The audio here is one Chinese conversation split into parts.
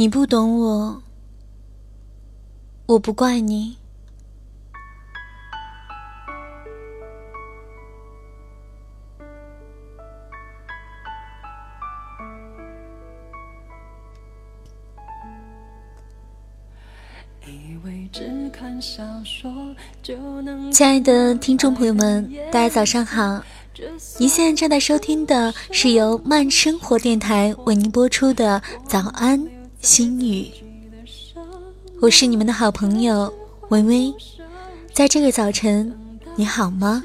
你不懂我，我不怪你。亲爱的听众朋友们，大家早上好！您现在正在收听的是由慢生活电台为您播出的《早安心语》，我是你们的好朋友微微，在这个早晨，你好吗？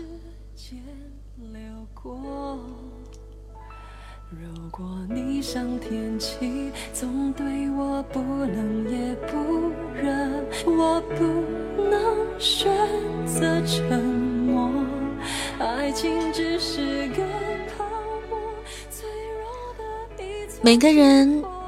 像天气，总对我不冷也不热，我不能选择沉默。爱情只是个泡沫，脆弱的一每个人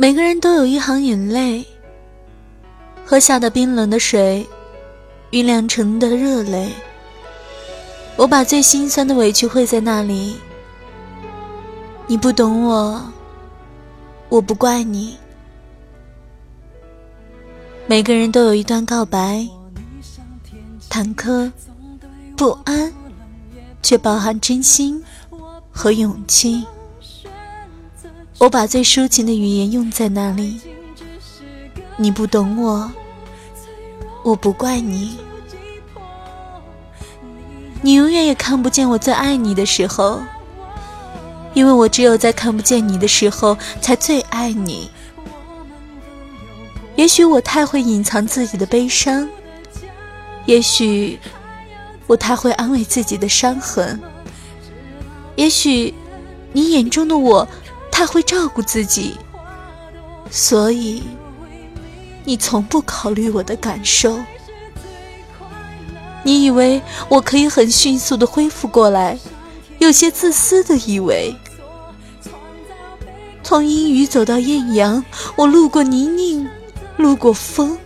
每个人都有一行眼泪，喝下的冰冷的水，酝酿成的热泪。我把最心酸的委屈汇在那里，你不懂我，我不怪你。每个人都有一段告白，坎坷、不安，却饱含真心和勇气。我把最抒情的语言用在那里，你不懂我，我不怪你。你永远也看不见我最爱你的时候，因为我只有在看不见你的时候，才最爱你。也许我太会隐藏自己的悲伤，也许我太会安慰自己的伤痕，也许你眼中的我太会照顾自己，所以你从不考虑我的感受。你以为我可以很迅速的恢复过来，有些自私的以为。从阴雨走到艳阳，我路过泥泞，路过风，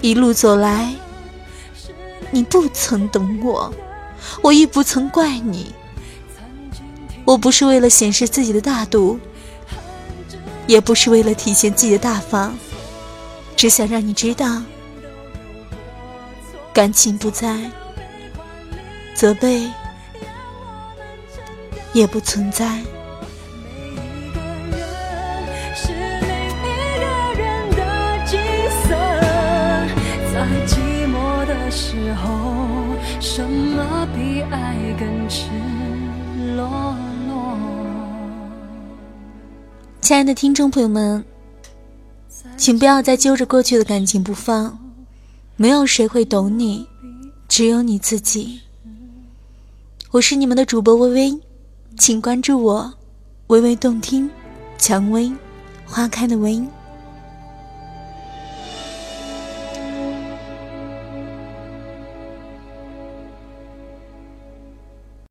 一路走来，你不曾懂我，我亦不曾怪你。我不是为了显示自己的大度，也不是为了体现自己的大方，只想让你知道。感情不在，责备也不存在。时候，什么比爱更赤裸亲爱的听众朋友们，请不要再揪着过去的感情不放。没有谁会懂你，只有你自己。我是你们的主播微微，请关注我，微微动听，蔷薇花开的薇。